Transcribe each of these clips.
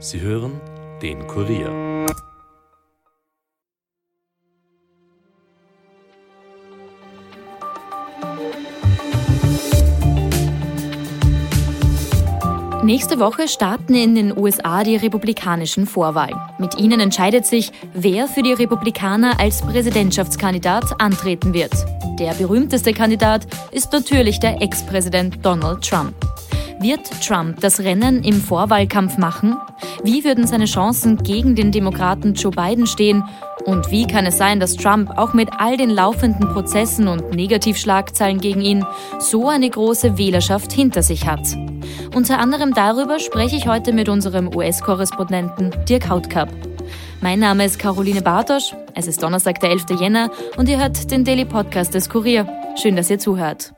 Sie hören den Kurier. Nächste Woche starten in den USA die republikanischen Vorwahlen. Mit ihnen entscheidet sich, wer für die Republikaner als Präsidentschaftskandidat antreten wird. Der berühmteste Kandidat ist natürlich der Ex-Präsident Donald Trump. Wird Trump das Rennen im Vorwahlkampf machen? Wie würden seine Chancen gegen den Demokraten Joe Biden stehen? Und wie kann es sein, dass Trump auch mit all den laufenden Prozessen und Negativschlagzeilen gegen ihn so eine große Wählerschaft hinter sich hat? Unter anderem darüber spreche ich heute mit unserem US-Korrespondenten Dirk Hautkap. Mein Name ist Caroline Bartosch, es ist Donnerstag, der 11. Jänner und ihr hört den Daily Podcast des Kurier. Schön, dass ihr zuhört.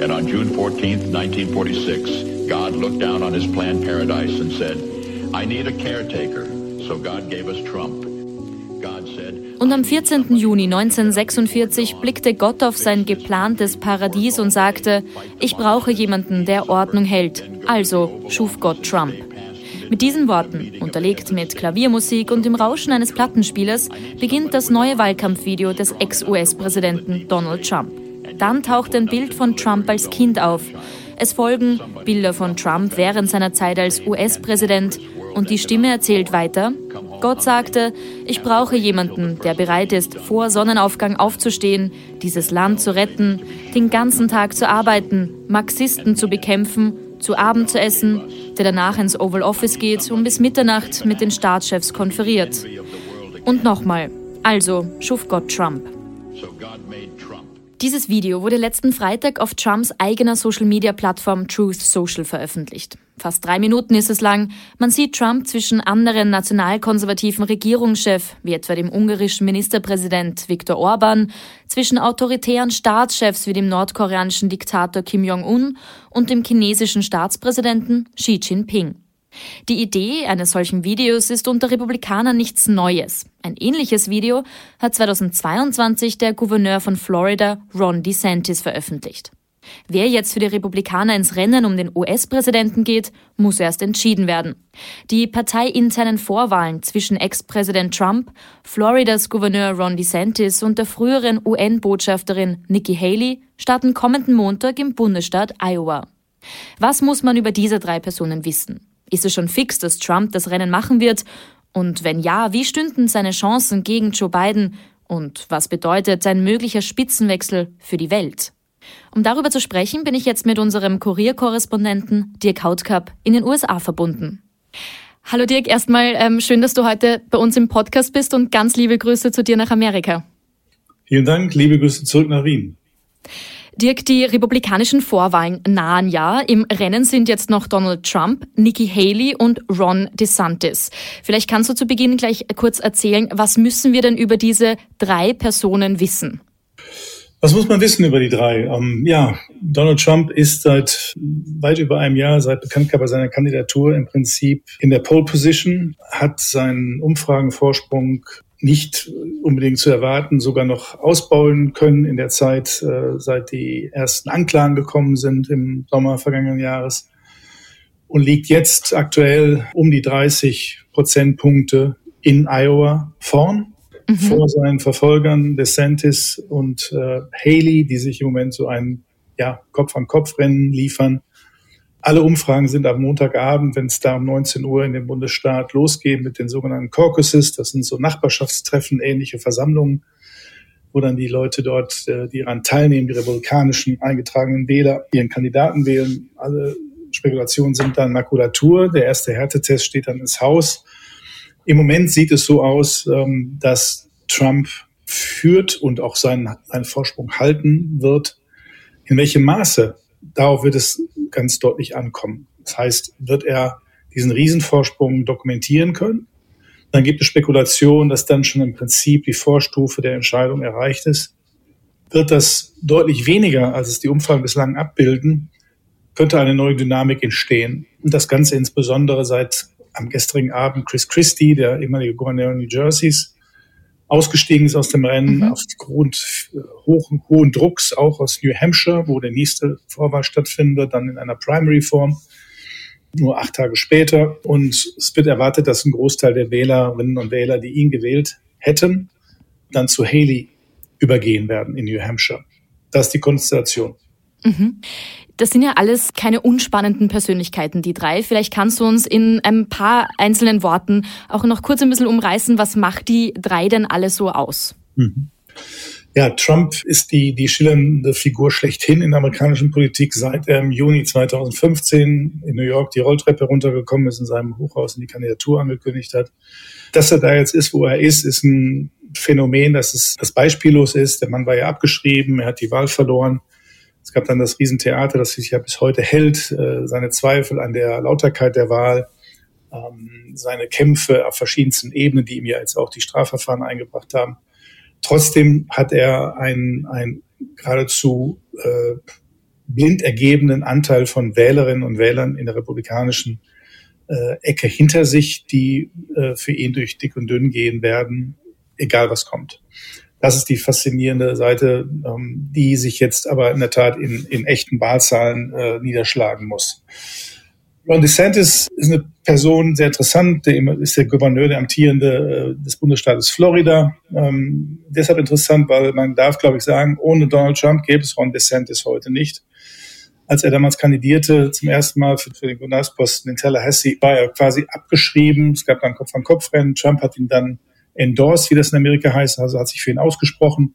And on June 14, 1946, God looked down on his planned paradise and said, I need a caretaker. So God gave us Trump. Und am 14. Juni 1946 blickte Gott auf sein geplantes Paradies und sagte, ich brauche jemanden, der Ordnung hält. Also schuf Gott Trump. Mit diesen Worten, unterlegt mit Klaviermusik und dem Rauschen eines Plattenspielers, beginnt das neue Wahlkampfvideo des Ex-US-Präsidenten Donald Trump. Dann taucht ein Bild von Trump als Kind auf. Es folgen Bilder von Trump während seiner Zeit als US-Präsident und die Stimme erzählt weiter. Gott sagte, ich brauche jemanden, der bereit ist, vor Sonnenaufgang aufzustehen, dieses Land zu retten, den ganzen Tag zu arbeiten, Marxisten zu bekämpfen, zu Abend zu essen, der danach ins Oval Office geht und bis Mitternacht mit den Staatschefs konferiert. Und nochmal, also schuf Gott Trump. Dieses Video wurde letzten Freitag auf Trumps eigener Social-Media-Plattform Truth Social veröffentlicht. Fast drei Minuten ist es lang. Man sieht Trump zwischen anderen nationalkonservativen Regierungschef, wie etwa dem ungarischen Ministerpräsident Viktor Orban, zwischen autoritären Staatschefs wie dem nordkoreanischen Diktator Kim Jong-un und dem chinesischen Staatspräsidenten Xi Jinping. Die Idee eines solchen Videos ist unter Republikanern nichts Neues. Ein ähnliches Video hat 2022 der Gouverneur von Florida, Ron DeSantis, veröffentlicht. Wer jetzt für die Republikaner ins Rennen um den US-Präsidenten geht, muss erst entschieden werden. Die parteiinternen Vorwahlen zwischen Ex-Präsident Trump, Floridas Gouverneur Ron DeSantis und der früheren UN-Botschafterin Nikki Haley starten kommenden Montag im Bundesstaat Iowa. Was muss man über diese drei Personen wissen? Ist es schon fix, dass Trump das Rennen machen wird? Und wenn ja, wie stünden seine Chancen gegen Joe Biden? Und was bedeutet sein möglicher Spitzenwechsel für die Welt? Um darüber zu sprechen, bin ich jetzt mit unserem Kurierkorrespondenten Dirk Hautkap in den USA verbunden. Hallo Dirk, erstmal ähm, schön, dass du heute bei uns im Podcast bist und ganz liebe Grüße zu dir nach Amerika. Vielen Dank, liebe Grüße zurück nach Wien. Dirk, die republikanischen Vorwahlen nahen ja. Im Rennen sind jetzt noch Donald Trump, Nikki Haley und Ron DeSantis. Vielleicht kannst du zu Beginn gleich kurz erzählen, was müssen wir denn über diese drei Personen wissen? Was muss man wissen über die drei? Ähm, ja, Donald Trump ist seit weit über einem Jahr, seit Bekanntgabe seiner Kandidatur im Prinzip in der Pole Position, hat seinen Umfragenvorsprung nicht unbedingt zu erwarten, sogar noch ausbauen können in der Zeit, äh, seit die ersten Anklagen gekommen sind im Sommer vergangenen Jahres und liegt jetzt aktuell um die 30 Prozentpunkte in Iowa vorn mhm. vor seinen Verfolgern DeSantis und äh, Haley, die sich im Moment so ein ja, Kopf-an-Kopf-Rennen liefern. Alle Umfragen sind am Montagabend, wenn es da um 19 Uhr in dem Bundesstaat losgeht mit den sogenannten Caucuses. Das sind so Nachbarschaftstreffen, ähnliche Versammlungen, wo dann die Leute dort, äh, die daran teilnehmen, die republikanischen eingetragenen Wähler, ihren Kandidaten wählen. Alle Spekulationen sind dann Makulatur. Der erste Härtetest steht dann ins Haus. Im Moment sieht es so aus, ähm, dass Trump führt und auch seinen, seinen Vorsprung halten wird. In welchem Maße? Darauf wird es ganz deutlich ankommen. Das heißt, wird er diesen Riesenvorsprung dokumentieren können? Dann gibt es Spekulationen, dass dann schon im Prinzip die Vorstufe der Entscheidung erreicht ist. Wird das deutlich weniger, als es die Umfragen bislang abbilden, könnte eine neue Dynamik entstehen. Und das Ganze insbesondere seit am gestrigen Abend Chris Christie, der ehemalige Gouverneur New Jerseys, ausgestiegen ist aus dem Rennen mhm. aufgrund äh, hohen, hohen Drucks, auch aus New Hampshire, wo der nächste Vorwahl stattfindet, dann in einer Primary-Form, nur acht Tage später. Und es wird erwartet, dass ein Großteil der Wählerinnen und Wähler, die ihn gewählt hätten, dann zu Haley übergehen werden in New Hampshire. Das ist die Konstellation. Mhm. Das sind ja alles keine unspannenden Persönlichkeiten, die drei. Vielleicht kannst du uns in ein paar einzelnen Worten auch noch kurz ein bisschen umreißen, was macht die drei denn alle so aus? Mhm. Ja, Trump ist die, die schillernde Figur schlechthin in der amerikanischen Politik, seit er im Juni 2015 in New York die Rolltreppe runtergekommen ist, in seinem Hochhaus in die Kandidatur angekündigt hat. Dass er da jetzt ist, wo er ist, ist ein Phänomen, dass es das beispiellos ist. Der Mann war ja abgeschrieben, er hat die Wahl verloren. Es gab dann das Riesentheater, das sich ja bis heute hält, äh, seine Zweifel an der Lauterkeit der Wahl, ähm, seine Kämpfe auf verschiedensten Ebenen, die ihm ja jetzt auch die Strafverfahren eingebracht haben. Trotzdem hat er einen, einen geradezu äh, blind ergebenen Anteil von Wählerinnen und Wählern in der republikanischen äh, Ecke hinter sich, die äh, für ihn durch dick und dünn gehen werden, egal was kommt. Das ist die faszinierende Seite, ähm, die sich jetzt aber in der Tat in, in echten Wahlzahlen äh, niederschlagen muss. Ron DeSantis ist eine Person, sehr interessant, der ist der Gouverneur, der amtierende äh, des Bundesstaates Florida. Ähm, deshalb interessant, weil man darf, glaube ich, sagen, ohne Donald Trump gäbe es Ron DeSantis heute nicht. Als er damals kandidierte, zum ersten Mal für, für den Gouverneursposten in Tallahassee, war er quasi abgeschrieben. Es gab dann Kopf-an-Kopf-Rennen. Trump hat ihn dann endorsed, wie das in Amerika heißt, also hat sich für ihn ausgesprochen.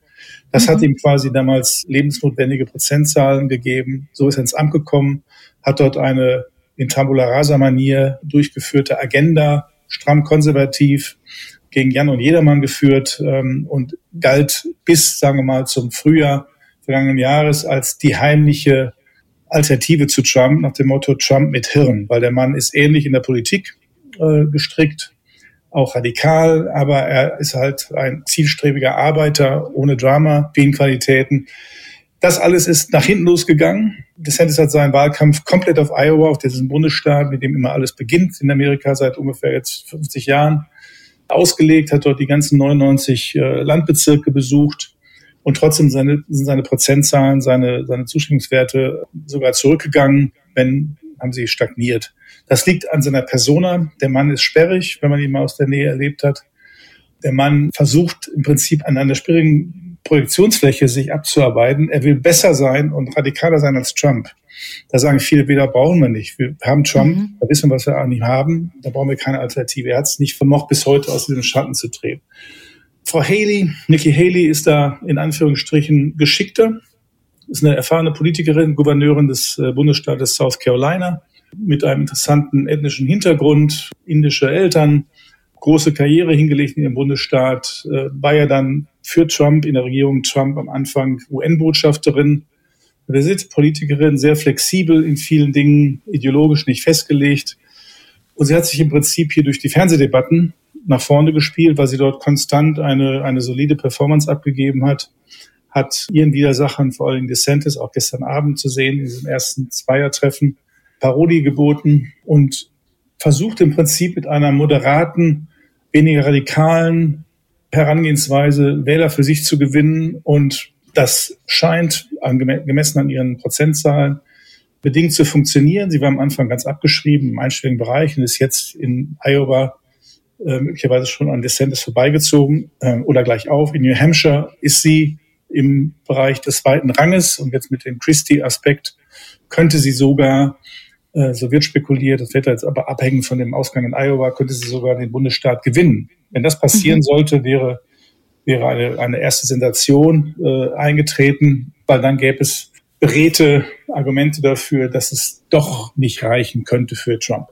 Das mhm. hat ihm quasi damals lebensnotwendige Prozentzahlen gegeben. So ist er ins Amt gekommen, hat dort eine in Tabula Rasa Manier durchgeführte Agenda, stramm konservativ, gegen Jan und Jedermann geführt ähm, und galt bis, sagen wir mal, zum Frühjahr vergangenen Jahres als die heimliche Alternative zu Trump nach dem Motto Trump mit Hirn, weil der Mann ist ähnlich in der Politik äh, gestrickt, auch radikal, aber er ist halt ein zielstrebiger Arbeiter ohne Drama, vielen Qualitäten. Das alles ist nach hinten losgegangen. DeSantis hat seinen Wahlkampf komplett auf Iowa, auf diesem Bundesstaat, mit dem immer alles beginnt in Amerika seit ungefähr jetzt 50 Jahren, ausgelegt, hat dort die ganzen 99 äh, Landbezirke besucht und trotzdem seine, sind seine Prozentzahlen, seine, seine Zustimmungswerte sogar zurückgegangen, wenn haben sie stagniert. Das liegt an seiner Persona. Der Mann ist sperrig, wenn man ihn mal aus der Nähe erlebt hat. Der Mann versucht im Prinzip an einer sperrigen Projektionsfläche sich abzuarbeiten. Er will besser sein und radikaler sein als Trump. Da sagen viele, weder brauchen wir nicht. Wir haben Trump, mhm. wir wissen, was wir an ihm haben. Da brauchen wir keine Alternative. Er hat es nicht vermocht, bis heute aus diesem Schatten zu treten. Frau Haley, Nikki Haley ist da in Anführungsstrichen geschickter, ist eine erfahrene Politikerin, Gouverneurin des äh, Bundesstaates South Carolina mit einem interessanten ethnischen Hintergrund, indische Eltern, große Karriere hingelegt in ihrem Bundesstaat, äh, war ja dann für Trump in der Regierung Trump am Anfang UN-Botschafterin. Wir sind Politikerin, sehr flexibel in vielen Dingen, ideologisch nicht festgelegt. Und sie hat sich im Prinzip hier durch die Fernsehdebatten nach vorne gespielt, weil sie dort konstant eine, eine solide Performance abgegeben hat, hat ihren Widersachern, vor allem DeSantis, auch gestern Abend zu sehen, in diesem ersten Zweiertreffen, Parodie geboten und versucht im Prinzip mit einer moderaten, weniger radikalen Herangehensweise Wähler für sich zu gewinnen. Und das scheint, gemessen an ihren Prozentzahlen, bedingt zu funktionieren. Sie war am Anfang ganz abgeschrieben im einstelligen Bereich und ist jetzt in Iowa äh, möglicherweise schon an DeSantis vorbeigezogen äh, oder gleich auf. In New Hampshire ist sie im Bereich des zweiten Ranges und jetzt mit dem Christie-Aspekt könnte sie sogar äh, so wird spekuliert, das wird jetzt aber abhängen von dem Ausgang in Iowa, könnte sie sogar den Bundesstaat gewinnen. Wenn das passieren mhm. sollte, wäre, wäre eine, eine erste Sensation äh, eingetreten, weil dann gäbe es beredte Argumente dafür, dass es doch nicht reichen könnte für Trump.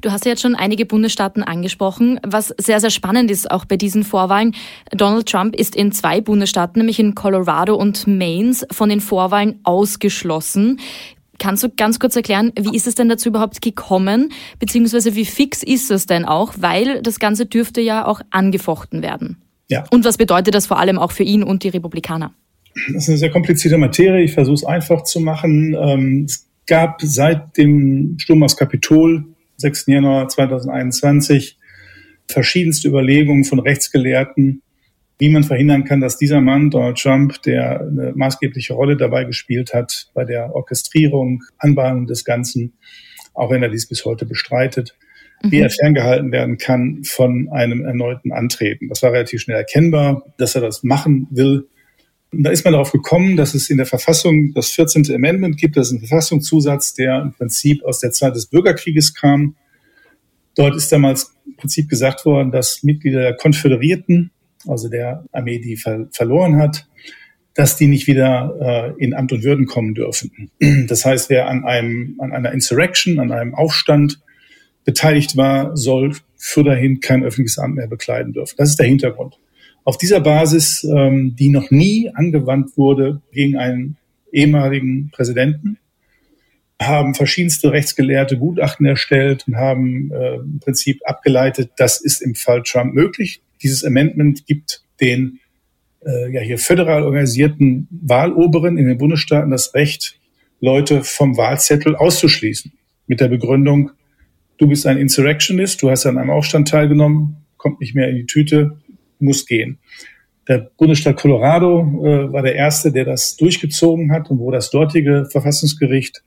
Du hast ja jetzt schon einige Bundesstaaten angesprochen. Was sehr, sehr spannend ist auch bei diesen Vorwahlen, Donald Trump ist in zwei Bundesstaaten, nämlich in Colorado und Maine, von den Vorwahlen ausgeschlossen. Kannst du ganz kurz erklären, wie ist es denn dazu überhaupt gekommen, beziehungsweise wie fix ist es denn auch, weil das Ganze dürfte ja auch angefochten werden. Ja. Und was bedeutet das vor allem auch für ihn und die Republikaner? Das ist eine sehr komplizierte Materie. Ich versuche es einfach zu machen. Ähm, es gab seit dem Sturm aufs Kapitol, 6. Januar 2021, verschiedenste Überlegungen von Rechtsgelehrten, wie man verhindern kann, dass dieser Mann, Donald Trump, der eine maßgebliche Rolle dabei gespielt hat bei der Orchestrierung, Anbahnung des Ganzen, auch wenn er dies bis heute bestreitet, mhm. wie er ferngehalten werden kann von einem erneuten Antreten. Das war relativ schnell erkennbar, dass er das machen will. Und da ist man darauf gekommen, dass es in der Verfassung das 14. Amendment gibt. Das ist ein Verfassungszusatz, der im Prinzip aus der Zeit des Bürgerkrieges kam. Dort ist damals im Prinzip gesagt worden, dass Mitglieder der Konföderierten, also der Armee, die ver verloren hat, dass die nicht wieder äh, in Amt und Würden kommen dürfen. Das heißt, wer an einem, an einer Insurrection, an einem Aufstand beteiligt war, soll für dahin kein öffentliches Amt mehr bekleiden dürfen. Das ist der Hintergrund. Auf dieser Basis, ähm, die noch nie angewandt wurde gegen einen ehemaligen Präsidenten, haben verschiedenste Rechtsgelehrte Gutachten erstellt und haben äh, im Prinzip abgeleitet, das ist im Fall Trump möglich. Dieses Amendment gibt den äh, ja hier föderal organisierten Wahloberen in den Bundesstaaten das Recht, Leute vom Wahlzettel auszuschließen. Mit der Begründung, du bist ein Insurrectionist, du hast an einem Aufstand teilgenommen, kommt nicht mehr in die Tüte, muss gehen. Der Bundesstaat Colorado äh, war der erste, der das durchgezogen hat und wo das dortige Verfassungsgericht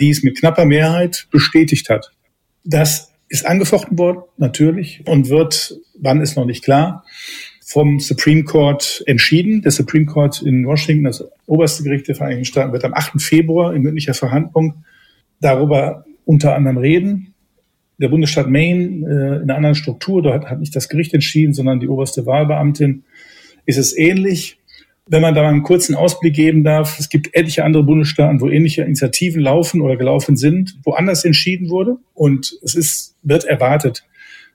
dies mit knapper Mehrheit bestätigt hat. Das ist angefochten worden, natürlich, und wird, wann ist noch nicht klar, vom Supreme Court entschieden. Der Supreme Court in Washington, das oberste Gericht der Vereinigten Staaten, wird am 8. Februar in mündlicher Verhandlung darüber unter anderem reden. Der Bundesstaat Maine äh, in einer anderen Struktur, dort hat nicht das Gericht entschieden, sondern die oberste Wahlbeamtin, ist es ähnlich. Wenn man da mal einen kurzen Ausblick geben darf, es gibt etliche andere Bundesstaaten, wo ähnliche Initiativen laufen oder gelaufen sind, wo anders entschieden wurde. Und es ist, wird erwartet,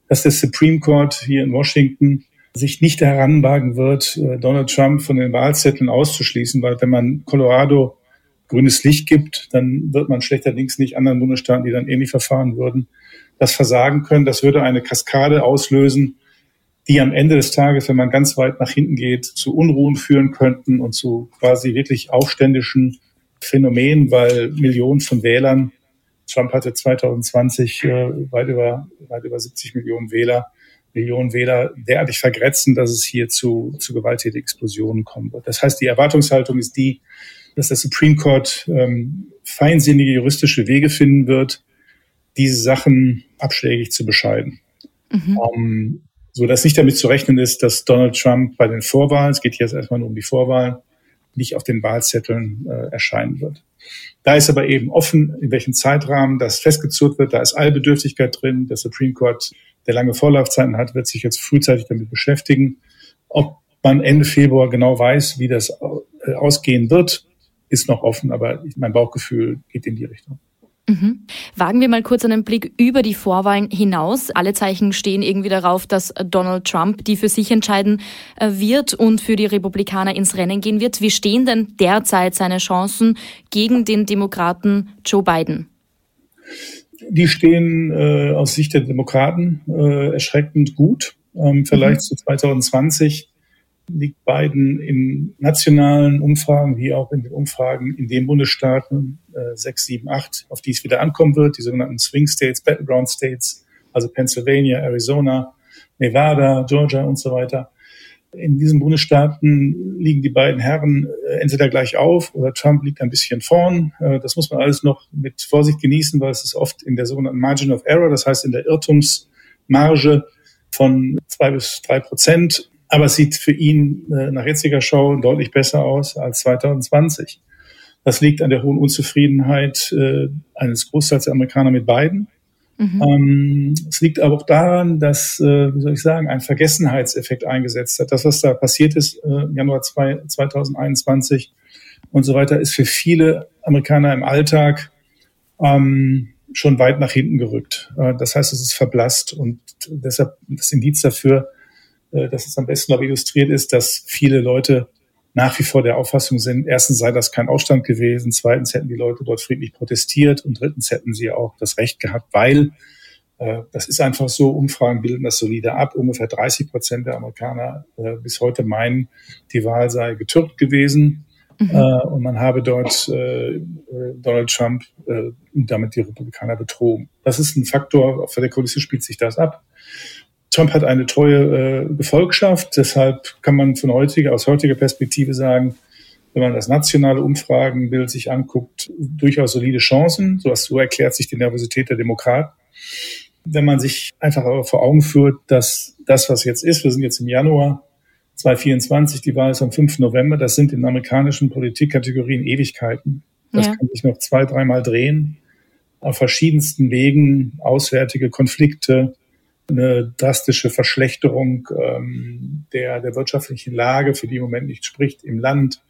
dass der Supreme Court hier in Washington sich nicht heranwagen wird, äh, Donald Trump von den Wahlzetteln auszuschließen, weil wenn man Colorado grünes Licht gibt, dann wird man schlechterdings nicht anderen Bundesstaaten, die dann ähnlich verfahren würden, das versagen können. Das würde eine Kaskade auslösen, die am Ende des Tages, wenn man ganz weit nach hinten geht, zu Unruhen führen könnten und zu quasi wirklich aufständischen Phänomenen, weil Millionen von Wählern, Trump hatte 2020 äh, weit über weit über 70 Millionen Wähler, Millionen Wähler derartig vergrätzen, dass es hier zu, zu gewalttätigen Explosionen kommen wird. Das heißt, die Erwartungshaltung ist die, dass der Supreme Court ähm, feinsinnige juristische Wege finden wird, diese Sachen abschlägig zu bescheiden. Mhm. Um, ähm, so dass nicht damit zu rechnen ist, dass Donald Trump bei den Vorwahlen, es geht jetzt erstmal nur um die Vorwahlen, nicht auf den Wahlzetteln äh, erscheinen wird. Da ist aber eben offen, in welchem Zeitrahmen das festgezurrt wird. Da ist Allbedürftigkeit drin. Der Supreme Court, der lange Vorlaufzeiten hat, wird sich jetzt frühzeitig damit beschäftigen. Ob man Ende Februar genau weiß, wie das äh, ausgehen wird, ist noch offen, aber mein Bauchgefühl geht in die Richtung. Mhm. Wagen wir mal kurz einen Blick über die Vorwahlen hinaus. Alle Zeichen stehen irgendwie darauf, dass Donald Trump die für sich entscheiden äh, wird und für die Republikaner ins Rennen gehen wird. Wie stehen denn derzeit seine Chancen gegen den Demokraten Joe Biden? Die stehen äh, aus Sicht der Demokraten äh, erschreckend gut. Ähm, vielleicht mhm. zu 2020 liegt Biden in nationalen Umfragen wie auch in den Umfragen in den Bundesstaaten äh, 6, 7, 8, auf die es wieder ankommen wird, die sogenannten Swing States, Battleground States, also Pennsylvania, Arizona, Nevada, Georgia und so weiter. In diesen Bundesstaaten liegen die beiden Herren äh, entweder gleich auf oder Trump liegt ein bisschen vorn. Äh, das muss man alles noch mit Vorsicht genießen, weil es ist oft in der sogenannten Margin of Error, das heißt in der Irrtumsmarge von zwei bis drei Prozent aber es sieht für ihn äh, nach jetziger Show deutlich besser aus als 2020. Das liegt an der hohen Unzufriedenheit äh, eines Großteils der Amerikaner mit Biden. Mhm. Ähm, es liegt aber auch daran, dass, äh, wie soll ich sagen, ein Vergessenheitseffekt eingesetzt hat. Das, was da passiert ist äh, im Januar 2, 2021 und so weiter, ist für viele Amerikaner im Alltag ähm, schon weit nach hinten gerückt. Äh, das heißt, es ist verblasst und deshalb das Indiz dafür, äh, dass es am besten aber illustriert ist, dass viele Leute nach wie vor der Auffassung sind, erstens sei das kein Aufstand gewesen, zweitens hätten die Leute dort friedlich protestiert und drittens hätten sie auch das Recht gehabt, weil äh, das ist einfach so, Umfragen bilden das solide ab. Ungefähr 30 Prozent der Amerikaner äh, bis heute meinen, die Wahl sei getürkt gewesen. Mhm. Äh, und man habe dort äh, Donald Trump äh, und damit die Republikaner betrogen. Das ist ein Faktor, auf der Kulisse spielt sich das ab. Trump hat eine treue äh, Gefolgschaft, deshalb kann man von heutiger, aus heutiger Perspektive sagen, wenn man das nationale Umfragenbild sich anguckt, durchaus solide Chancen. So, so erklärt sich die Nervosität der Demokraten. Wenn man sich einfach aber vor Augen führt, dass das, was jetzt ist, wir sind jetzt im Januar 2024, die Wahl ist am 5. November, das sind in amerikanischen Politikkategorien Ewigkeiten. Das ja. kann sich noch zwei, dreimal drehen. Auf verschiedensten Wegen, auswärtige Konflikte, eine drastische Verschlechterung ähm, der, der wirtschaftlichen Lage, für die im Moment nicht spricht, im Land.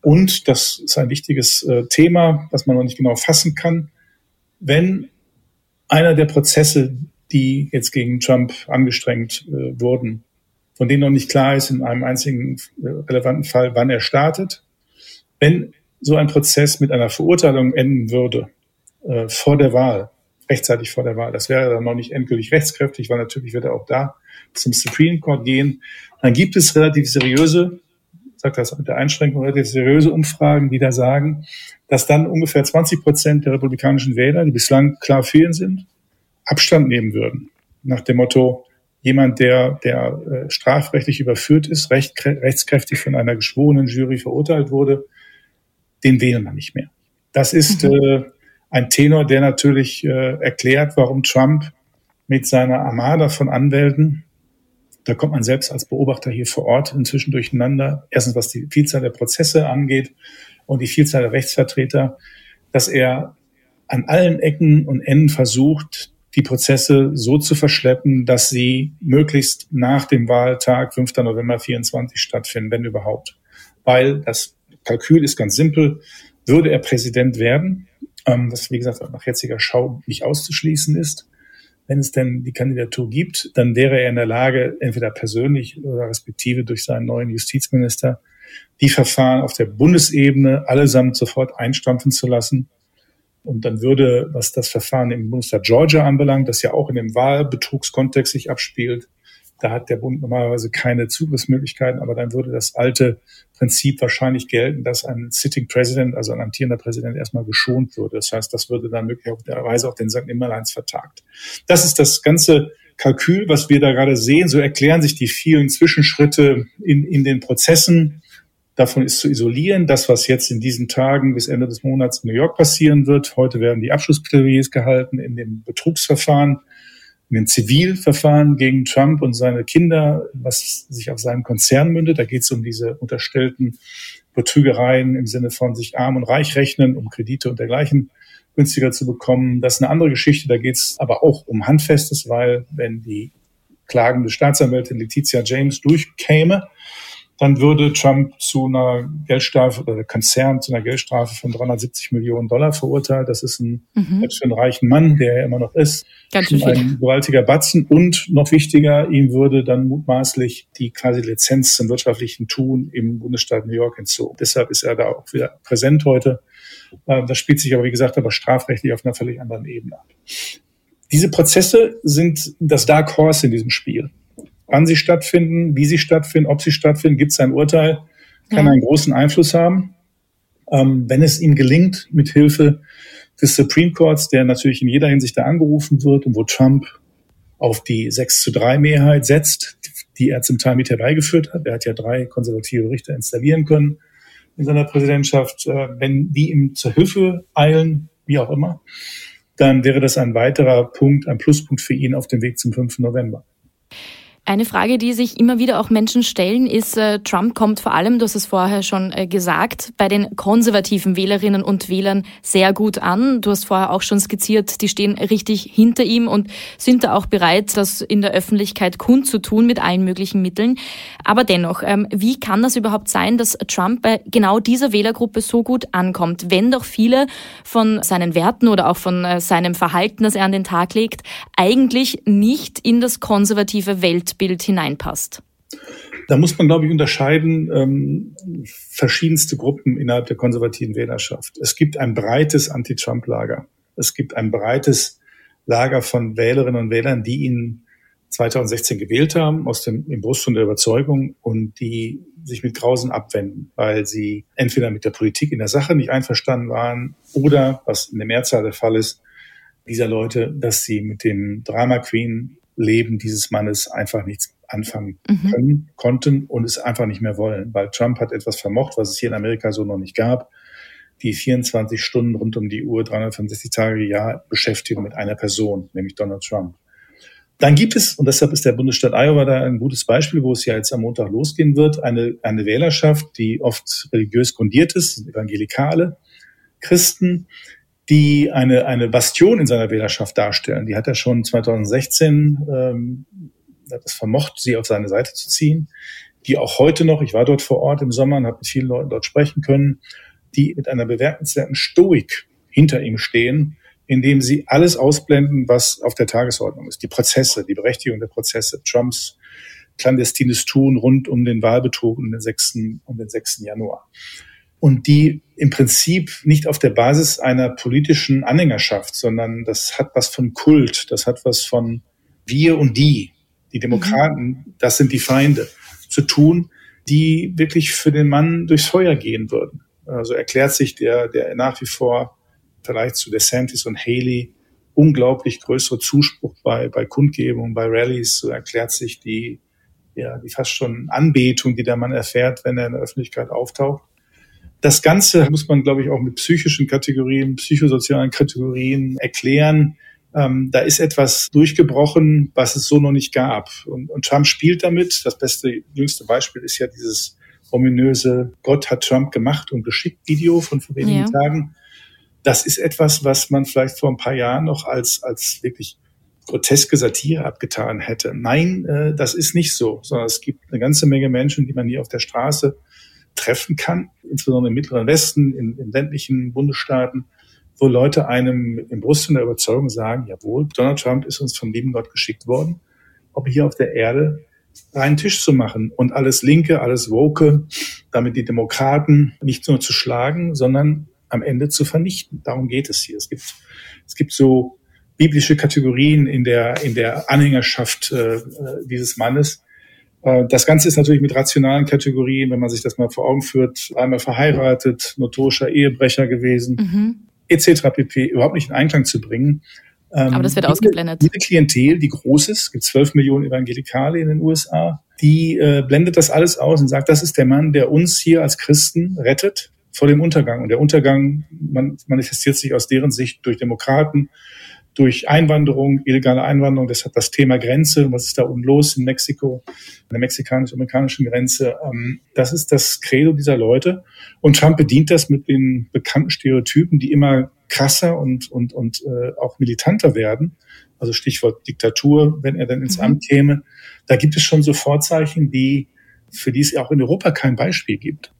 Und, das ist ein wichtiges äh, Thema, das man noch nicht genau fassen kann, wenn einer der Prozesse, die jetzt gegen Trump angestrengt äh, wurden, von denen noch nicht klar ist in einem einzigen äh, relevanten Fall, wann er startet, wenn so ein Prozess mit einer Verurteilung enden würde äh, vor der Wahl, rechtzeitig vor der Wahl. Das wäre dann noch nicht endgültig rechtskräftig, weil natürlich wird er auch da zum Supreme Court gehen. Dann gibt es relativ seriöse, sagt das mit der Einschränkung, relativ seriöse Umfragen, die da sagen, dass dann ungefähr 20 Prozent der republikanischen Wähler, die bislang klar fehlen sind, Abstand nehmen würden. Nach dem Motto, jemand, der, der äh, strafrechtlich überführt ist, recht, rechtskräftig von einer geschworenen Jury verurteilt wurde, den wählen wir nicht mehr. Das ist mhm. äh, ein Tenor, der natürlich äh, erklärt, warum Trump mit seiner Armada von Anwälten, da kommt man selbst als Beobachter hier vor Ort inzwischen durcheinander, erstens was die Vielzahl der Prozesse angeht und die Vielzahl der Rechtsvertreter, dass er an allen Ecken und Enden versucht, die Prozesse so zu verschleppen, dass sie möglichst nach dem Wahltag 5. November 24 stattfinden, wenn überhaupt. Weil das Kalkül ist ganz simpel. Würde er Präsident werden, ähm, was wie gesagt nach jetziger Schau nicht auszuschließen ist. Wenn es denn die Kandidatur gibt, dann wäre er in der Lage, entweder persönlich oder respektive durch seinen neuen Justizminister, die Verfahren auf der Bundesebene allesamt sofort einstampfen zu lassen. Und dann würde, was das Verfahren im Bundesstaat Georgia anbelangt, das ja auch in dem Wahlbetrugskontext sich abspielt, da hat der Bund normalerweise keine Zugriffsmöglichkeiten, aber dann würde das alte Prinzip wahrscheinlich gelten, dass ein Sitting President, also ein amtierender Präsident, erstmal geschont würde. Das heißt, das würde dann möglicherweise auch den St. Nimmerleins vertagt. Das ist das ganze Kalkül, was wir da gerade sehen. So erklären sich die vielen Zwischenschritte in, in den Prozessen. Davon ist zu isolieren, das, was jetzt in diesen Tagen bis Ende des Monats in New York passieren wird. Heute werden die Abschlussplädoyers gehalten in dem Betrugsverfahren in den Zivilverfahren gegen Trump und seine Kinder, was sich auf seinem Konzern mündet. Da geht es um diese unterstellten Betrügereien im Sinne von sich arm und reich rechnen, um Kredite und dergleichen günstiger zu bekommen. Das ist eine andere Geschichte. Da geht es aber auch um Handfestes, weil wenn die klagende Staatsanwältin Letizia James durchkäme, dann würde Trump zu einer Geldstrafe oder der Konzern zu einer Geldstrafe von 370 Millionen Dollar verurteilt. Das ist ein, mhm. für einen reichen Mann, der er immer noch ist, Ganz schön ein gewaltiger Batzen. Und noch wichtiger, ihm würde dann mutmaßlich die quasi Lizenz zum wirtschaftlichen Tun im Bundesstaat New York entzogen. Deshalb ist er da auch wieder präsent heute. Ähm, das spielt sich aber, wie gesagt, aber strafrechtlich auf einer völlig anderen Ebene ab. Diese Prozesse sind das Dark Horse in diesem Spiel wann sie stattfinden, wie sie stattfinden, ob sie stattfinden, gibt es ein Urteil, kann ja. einen großen Einfluss haben. Ähm, wenn es ihm gelingt, mit Hilfe des Supreme Courts, der natürlich in jeder Hinsicht da angerufen wird und wo Trump auf die 6 zu 3 Mehrheit setzt, die er zum Teil mit herbeigeführt hat. Er hat ja drei konservative Richter installieren können in seiner Präsidentschaft. Äh, wenn die ihm zur Hilfe eilen, wie auch immer, dann wäre das ein weiterer Punkt, ein Pluspunkt für ihn auf dem Weg zum 5. November. Eine Frage, die sich immer wieder auch Menschen stellen, ist, äh, Trump kommt vor allem, du hast es vorher schon äh, gesagt, bei den konservativen Wählerinnen und Wählern sehr gut an. Du hast vorher auch schon skizziert, die stehen richtig hinter ihm und sind da auch bereit, das in der Öffentlichkeit kundzutun mit allen möglichen Mitteln. Aber dennoch, ähm, wie kann das überhaupt sein, dass Trump bei genau dieser Wählergruppe so gut ankommt, wenn doch viele von seinen Werten oder auch von äh, seinem Verhalten, das er an den Tag legt, eigentlich nicht in das konservative Welt Bild hineinpasst? Da muss man, glaube ich, unterscheiden ähm, verschiedenste Gruppen innerhalb der konservativen Wählerschaft. Es gibt ein breites Anti-Trump-Lager. Es gibt ein breites Lager von Wählerinnen und Wählern, die ihn 2016 gewählt haben, aus dem im Brust und der Überzeugung und die sich mit Grausen abwenden, weil sie entweder mit der Politik in der Sache nicht einverstanden waren oder, was in der Mehrzahl der Fall ist, dieser Leute, dass sie mit dem Drama Queen Leben dieses Mannes einfach nichts anfangen mhm. können, konnten und es einfach nicht mehr wollen, weil Trump hat etwas vermocht, was es hier in Amerika so noch nicht gab. Die 24 Stunden rund um die Uhr, 365 Tage im Jahr Beschäftigung mit einer Person, nämlich Donald Trump. Dann gibt es, und deshalb ist der Bundesstaat Iowa da ein gutes Beispiel, wo es ja jetzt am Montag losgehen wird, eine, eine Wählerschaft, die oft religiös grundiert ist, Evangelikale, Christen, die eine, eine Bastion in seiner Wählerschaft darstellen. Die hat er schon 2016 ähm, hat es vermocht, sie auf seine Seite zu ziehen, die auch heute noch, ich war dort vor Ort im Sommer und habe mit vielen Leuten dort sprechen können, die mit einer bewertenswerten Stoik hinter ihm stehen, indem sie alles ausblenden, was auf der Tagesordnung ist. Die Prozesse, die Berechtigung der Prozesse, Trumps clandestines Tun rund um den Wahlbetrug um den 6. Um den 6. Januar. Und die im Prinzip nicht auf der Basis einer politischen Anhängerschaft, sondern das hat was von Kult, das hat was von wir und die die Demokraten, mhm. das sind die Feinde, zu tun, die wirklich für den Mann durchs Feuer gehen würden. Also erklärt sich der, der nach wie vor vielleicht zu DeSantis und Haley unglaublich größere Zuspruch bei, bei Kundgebungen, bei Rallyes, so erklärt sich die, ja, die fast schon Anbetung, die der Mann erfährt, wenn er in der Öffentlichkeit auftaucht. Das Ganze muss man, glaube ich, auch mit psychischen Kategorien, psychosozialen Kategorien erklären, ähm, da ist etwas durchgebrochen, was es so noch nicht gab. Und, und Trump spielt damit. Das beste, jüngste Beispiel ist ja dieses ominöse Gott hat Trump gemacht und geschickt Video von vor wenigen ja. Tagen. Das ist etwas, was man vielleicht vor ein paar Jahren noch als, als wirklich groteske Satire abgetan hätte. Nein, äh, das ist nicht so, sondern es gibt eine ganze Menge Menschen, die man hier auf der Straße treffen kann, insbesondere im Mittleren Westen, in, in ländlichen Bundesstaaten, wo Leute einem im Brust der Überzeugung sagen, jawohl, Donald Trump ist uns vom lieben Gott geschickt worden, ob hier auf der Erde einen Tisch zu machen und alles Linke, alles Woke, damit die Demokraten nicht nur zu schlagen, sondern am Ende zu vernichten. Darum geht es hier. Es gibt, es gibt so biblische Kategorien in der, in der Anhängerschaft äh, dieses Mannes. Äh, das Ganze ist natürlich mit rationalen Kategorien, wenn man sich das mal vor Augen führt, einmal verheiratet, notorischer Ehebrecher gewesen, mhm etc. pp. überhaupt nicht in Einklang zu bringen. Ähm, Aber das wird ausgeblendet. Diese Klientel, die groß ist, gibt 12 Millionen Evangelikale in den USA, die äh, blendet das alles aus und sagt, das ist der Mann, der uns hier als Christen rettet vor dem Untergang. Und der Untergang man, manifestiert sich aus deren Sicht durch Demokraten, durch Einwanderung, illegale Einwanderung. Das hat das Thema Grenze. Was ist da unten los in Mexiko, an der mexikanisch-amerikanischen Grenze? Ähm, das ist das Credo dieser Leute. Und Trump bedient das mit den bekannten Stereotypen, die immer krasser und, und, und äh, auch militanter werden. Also Stichwort Diktatur, wenn er dann ins mhm. Amt käme. Da gibt es schon so Vorzeichen, die, für die es auch in Europa kein Beispiel gibt.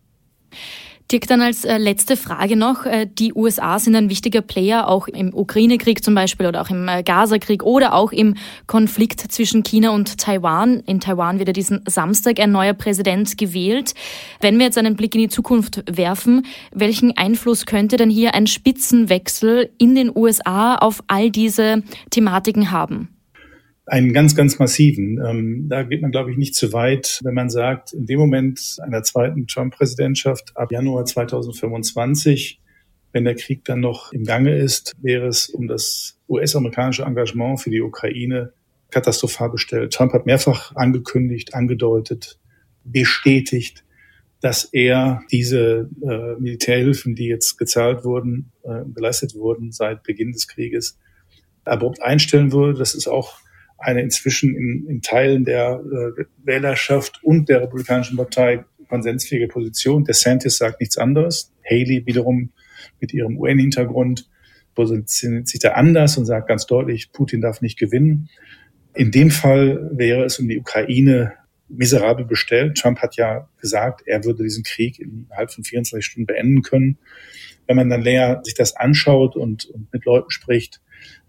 Dirk, dann als äh, letzte Frage noch. Äh, die USA sind ein wichtiger Player, auch im Ukraine-Krieg zum Beispiel oder auch im äh, Gaza-Krieg oder auch im Konflikt zwischen China und Taiwan. In Taiwan wird ja diesen Samstag ein neuer Präsident gewählt. Wenn wir jetzt einen Blick in die Zukunft werfen, welchen Einfluss könnte denn hier ein Spitzenwechsel in den USA auf all diese Thematiken haben? Einen ganz, ganz massiven. Ähm, da geht man, glaube ich, nicht zu weit, wenn man sagt, in dem Moment einer zweiten Trump-Präsidentschaft ab Januar 2025, wenn der Krieg dann noch im Gange ist, wäre es um das US-amerikanische Engagement für die Ukraine katastrophal bestellt. Trump hat mehrfach angekündigt, angedeutet, bestätigt, dass er diese äh, Militärhilfen, die jetzt gezahlt wurden, äh, geleistet wurden seit Beginn des Krieges, abrupt einstellen würde. Das ist auch eine inzwischen in, in Teilen der äh, Wählerschaft und der Republikanischen Partei konsensfähige Position. DeSantis sagt nichts anderes. Haley wiederum mit ihrem UN-Hintergrund positioniert sich da anders und sagt ganz deutlich, Putin darf nicht gewinnen. In dem Fall wäre es um die Ukraine miserabel bestellt. Trump hat ja gesagt, er würde diesen Krieg innerhalb von 24 Stunden beenden können. Wenn man dann näher sich das anschaut und, und mit Leuten spricht,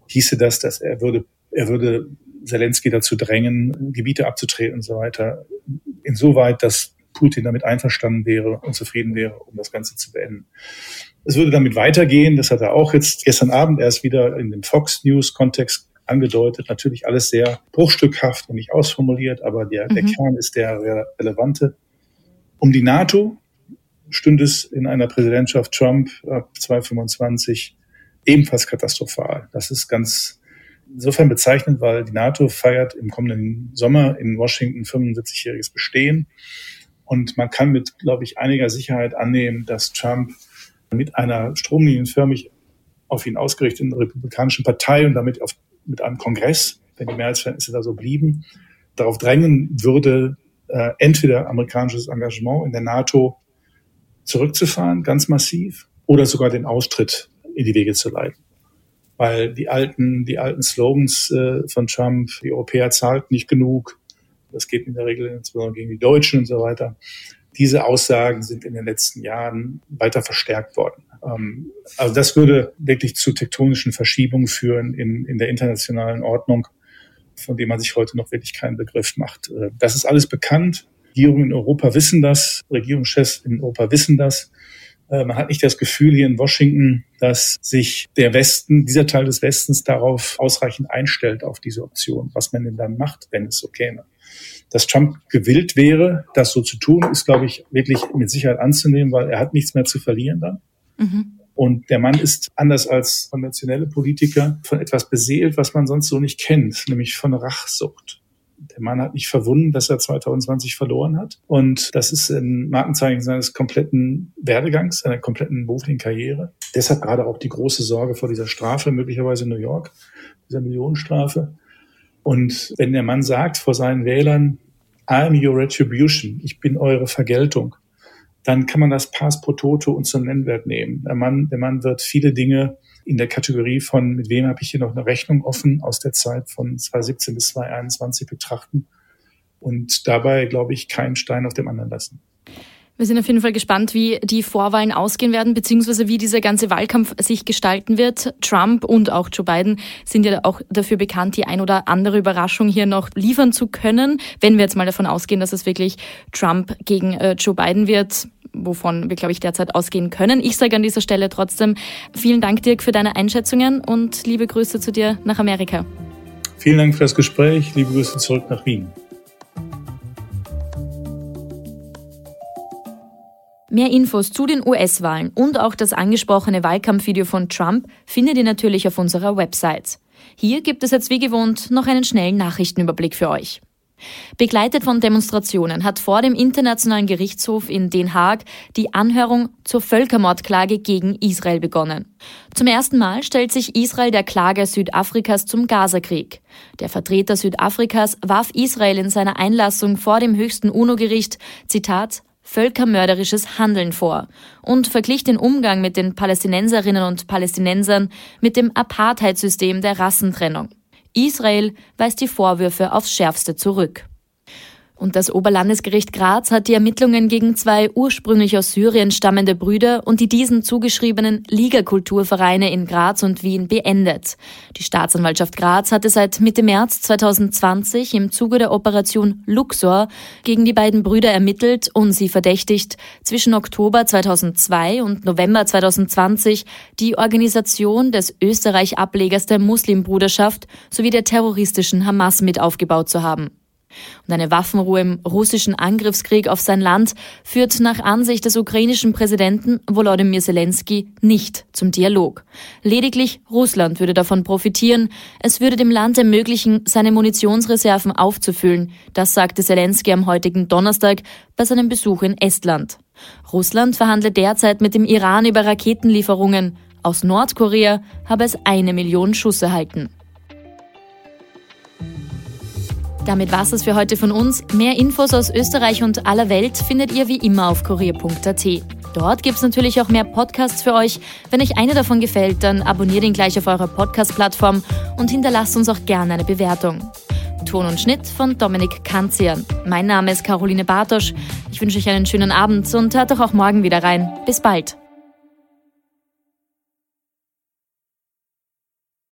hieße das, dass er würde, er würde Zelensky dazu drängen, Gebiete abzutreten und so weiter. Insoweit, dass Putin damit einverstanden wäre und zufrieden wäre, um das Ganze zu beenden. Es würde damit weitergehen, das hat er auch jetzt gestern Abend erst wieder in dem Fox News Kontext angedeutet. Natürlich alles sehr bruchstückhaft und nicht ausformuliert, aber der, mhm. der Kern ist der relevante. Um die NATO stünde es in einer Präsidentschaft Trump ab 2025 ebenfalls katastrophal. Das ist ganz insofern bezeichnend, weil die NATO feiert im kommenden Sommer in Washington 75-jähriges Bestehen. Und man kann mit, glaube ich, einiger Sicherheit annehmen, dass Trump mit einer stromlinienförmig auf ihn ausgerichteten republikanischen Partei und damit auf, mit einem Kongress, wenn die Mehrheitsverhältnisse da so blieben, darauf drängen würde, äh, entweder amerikanisches Engagement in der NATO zurückzufahren, ganz massiv, oder sogar den Austritt in die Wege zu leiten. Weil die alten, die alten Slogans äh, von Trump, die Europäer zahlt nicht genug, das geht in der Regel insbesondere gegen die Deutschen und so weiter. Diese Aussagen sind in den letzten Jahren weiter verstärkt worden. Ähm, also das würde wirklich zu tektonischen Verschiebungen führen in, in der internationalen Ordnung, von dem man sich heute noch wirklich keinen Begriff macht. Äh, das ist alles bekannt. Regierungen in Europa wissen das, Regierungschefs in Europa wissen das. Äh, man hat nicht das Gefühl hier in Washington, dass sich der Westen, dieser Teil des Westens darauf ausreichend einstellt, auf diese Option, was man denn dann macht, wenn es so käme. Dass Trump gewillt wäre, das so zu tun, ist, glaube ich, wirklich mit Sicherheit anzunehmen, weil er hat nichts mehr zu verlieren dann. Mhm. Und der Mann ist anders als konventionelle Politiker von etwas beseelt, was man sonst so nicht kennt, nämlich von Rachsucht. Der Mann hat nicht verwunden, dass er 2020 verloren hat. Und das ist ein Markenzeichen seines kompletten Werdegangs, seiner kompletten beruflichen Karriere. Deshalb gerade auch die große Sorge vor dieser Strafe, möglicherweise in New York, dieser Millionenstrafe. Und wenn der Mann sagt vor seinen Wählern, I'm your retribution, ich bin eure Vergeltung, dann kann man das Pass pro Toto und zum Nennwert nehmen. Der Mann, der Mann wird viele Dinge in der Kategorie von, mit wem habe ich hier noch eine Rechnung offen aus der Zeit von 2017 bis 2021 betrachten und dabei, glaube ich, keinen Stein auf dem anderen lassen. Wir sind auf jeden Fall gespannt, wie die Vorwahlen ausgehen werden, beziehungsweise wie dieser ganze Wahlkampf sich gestalten wird. Trump und auch Joe Biden sind ja auch dafür bekannt, die ein oder andere Überraschung hier noch liefern zu können. Wenn wir jetzt mal davon ausgehen, dass es wirklich Trump gegen äh, Joe Biden wird, wovon wir, glaube ich, derzeit ausgehen können. Ich sage an dieser Stelle trotzdem vielen Dank, Dirk, für deine Einschätzungen und liebe Grüße zu dir nach Amerika. Vielen Dank für das Gespräch. Liebe Grüße zurück nach Wien. Mehr Infos zu den US-Wahlen und auch das angesprochene Wahlkampfvideo von Trump findet ihr natürlich auf unserer Website. Hier gibt es jetzt wie gewohnt noch einen schnellen Nachrichtenüberblick für euch. Begleitet von Demonstrationen hat vor dem Internationalen Gerichtshof in Den Haag die Anhörung zur Völkermordklage gegen Israel begonnen. Zum ersten Mal stellt sich Israel der Klage Südafrikas zum Gazakrieg. Der Vertreter Südafrikas warf Israel in seiner Einlassung vor dem höchsten UNO-Gericht, Zitat, völkermörderisches Handeln vor und verglich den Umgang mit den Palästinenserinnen und Palästinensern mit dem Apartheidssystem der Rassentrennung. Israel weist die Vorwürfe aufs schärfste zurück. Und das Oberlandesgericht Graz hat die Ermittlungen gegen zwei ursprünglich aus Syrien stammende Brüder und die diesen zugeschriebenen Ligakulturvereine in Graz und Wien beendet. Die Staatsanwaltschaft Graz hatte seit Mitte März 2020 im Zuge der Operation Luxor gegen die beiden Brüder ermittelt und sie verdächtigt, zwischen Oktober 2002 und November 2020 die Organisation des Österreich-Ablegers der Muslimbruderschaft sowie der terroristischen Hamas mit aufgebaut zu haben. Und eine Waffenruhe im russischen Angriffskrieg auf sein Land führt nach Ansicht des ukrainischen Präsidenten Volodymyr Zelensky nicht zum Dialog. Lediglich Russland würde davon profitieren. Es würde dem Land ermöglichen, seine Munitionsreserven aufzufüllen. Das sagte Zelensky am heutigen Donnerstag bei seinem Besuch in Estland. Russland verhandelt derzeit mit dem Iran über Raketenlieferungen. Aus Nordkorea habe es eine Million Schuss erhalten. Damit war's es für heute von uns. Mehr Infos aus Österreich und aller Welt findet ihr wie immer auf kurier.at. Dort gibt's natürlich auch mehr Podcasts für euch. Wenn euch eine davon gefällt, dann abonniert ihn gleich auf eurer Podcast-Plattform und hinterlasst uns auch gerne eine Bewertung. Ton und Schnitt von Dominik Kanzian. Mein Name ist Caroline Bartosch. Ich wünsche euch einen schönen Abend und hört doch auch morgen wieder rein. Bis bald.